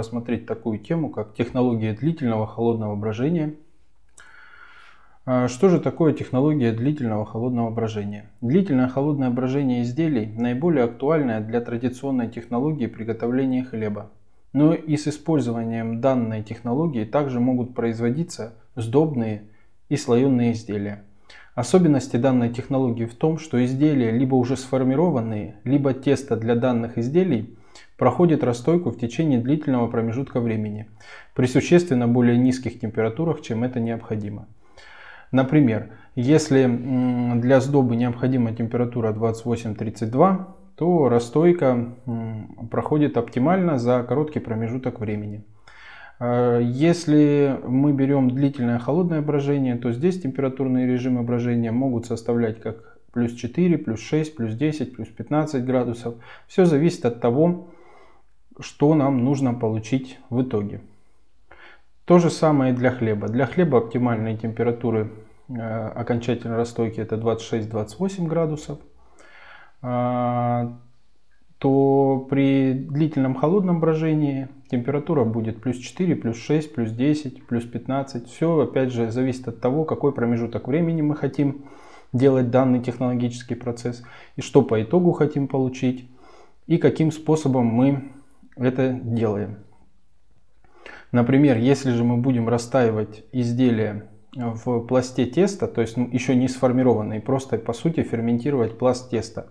рассмотреть такую тему, как технология длительного холодного брожения. А, что же такое технология длительного холодного брожения? Длительное холодное брожение изделий наиболее актуальное для традиционной технологии приготовления хлеба. Но и с использованием данной технологии также могут производиться сдобные и слоеные изделия. Особенности данной технологии в том, что изделия либо уже сформированные, либо тесто для данных изделий проходит расстойку в течение длительного промежутка времени при существенно более низких температурах, чем это необходимо. Например, если для сдобы необходима температура 28-32, то расстойка проходит оптимально за короткий промежуток времени. А, если мы берем длительное холодное брожение, то здесь температурные режимы брожения могут составлять как плюс 4, плюс 6, плюс 10, плюс 15 градусов. Все зависит от того, что нам нужно получить в итоге. То же самое и для хлеба. Для хлеба оптимальные температуры э, окончательной расстойки это 26-28 градусов. А, то при длительном холодном брожении температура будет плюс 4, плюс 6, плюс 10, плюс 15. Все опять же зависит от того, какой промежуток времени мы хотим делать данный технологический процесс и что по итогу хотим получить и каким способом мы это делаем. Например, если же мы будем растаивать изделие в пласте теста, то есть еще не сформированный, просто по сути ферментировать пласт теста.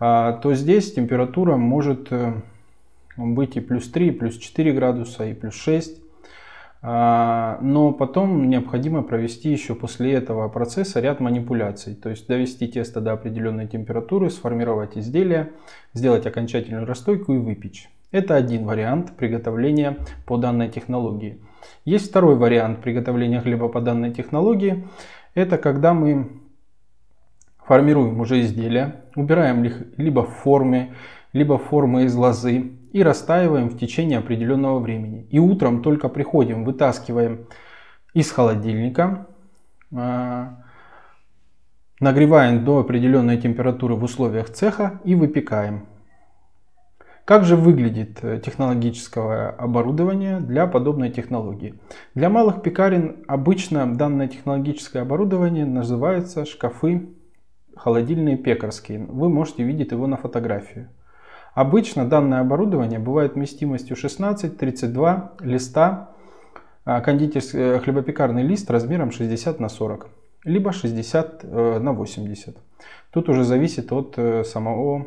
А, то здесь температура может э, быть и плюс 3, и плюс 4 градуса, и плюс 6. А, но потом необходимо провести еще после этого процесса ряд манипуляций. То есть довести тесто до определенной температуры, сформировать изделие, сделать окончательную расстойку и выпечь. Это один вариант приготовления по данной технологии. Есть второй вариант приготовления хлеба по данной технологии. Это когда мы формируем уже изделия, убираем их либо в форме, либо формы из лозы и растаиваем в течение определенного времени. И утром только приходим, вытаскиваем из холодильника, а, нагреваем до определенной температуры в условиях цеха и выпекаем. Как же выглядит э, технологическое оборудование для подобной технологии? Для малых пекарен обычно данное технологическое оборудование называется шкафы холодильные пекарские. Вы можете видеть его на фотографии. Обычно данное оборудование бывает вместимостью 16-32 листа, а кондитерский э, хлебопекарный лист размером 60 на 40, либо 60 э, на 80. Тут уже зависит от самого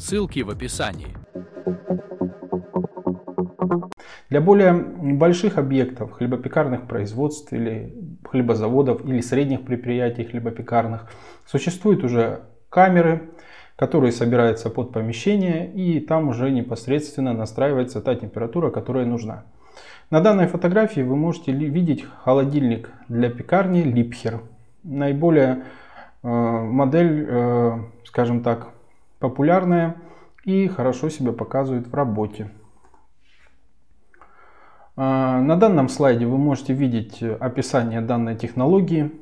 ссылки в описании. Для более больших объектов хлебопекарных производств или хлебозаводов или средних предприятий хлебопекарных существуют уже камеры, которые собираются под помещение и там уже непосредственно настраивается та температура, которая нужна. На данной фотографии вы можете видеть холодильник для пекарни Lipher. Наиболее э, модель, э, скажем так, популярная и хорошо себя показывает в работе. А, на данном слайде вы можете видеть описание данной технологии,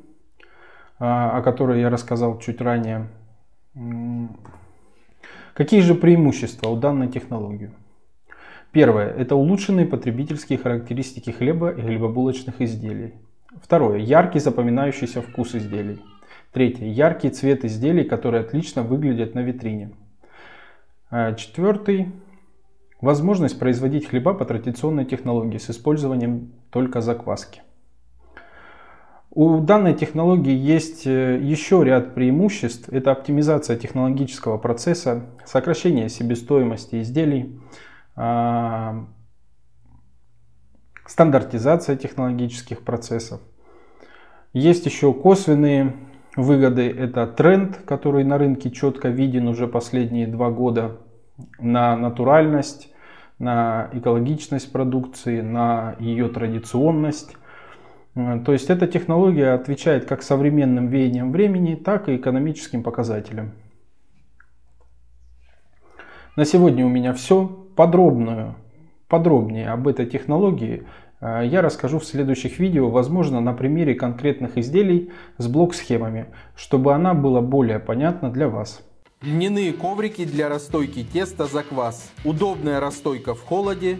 а, о которой я рассказал чуть ранее. Какие же преимущества у данной технологии? Первое – это улучшенные потребительские характеристики хлеба и хлебобулочных изделий. Второе – яркий запоминающийся вкус изделий. Третье – яркий цвет изделий, которые отлично выглядят на витрине. А, четвертый возможность производить хлеба по традиционной технологии с использованием только закваски. У данной технологии есть э, еще ряд преимуществ. Это оптимизация технологического процесса, сокращение себестоимости изделий, а, стандартизация технологических процессов. Есть еще косвенные выгоды. Это тренд, который на рынке четко виден уже последние два года на натуральность, на экологичность продукции, на ее традиционность. Э, то есть эта технология отвечает как современным веяниям времени, так и экономическим показателям. На сегодня у меня все. Подробную, подробнее об этой технологии я расскажу в следующих видео, возможно на примере конкретных изделий с блок-схемами, чтобы она была более понятна для вас. Льняные коврики для расстойки теста за квас. Удобная расстойка в холоде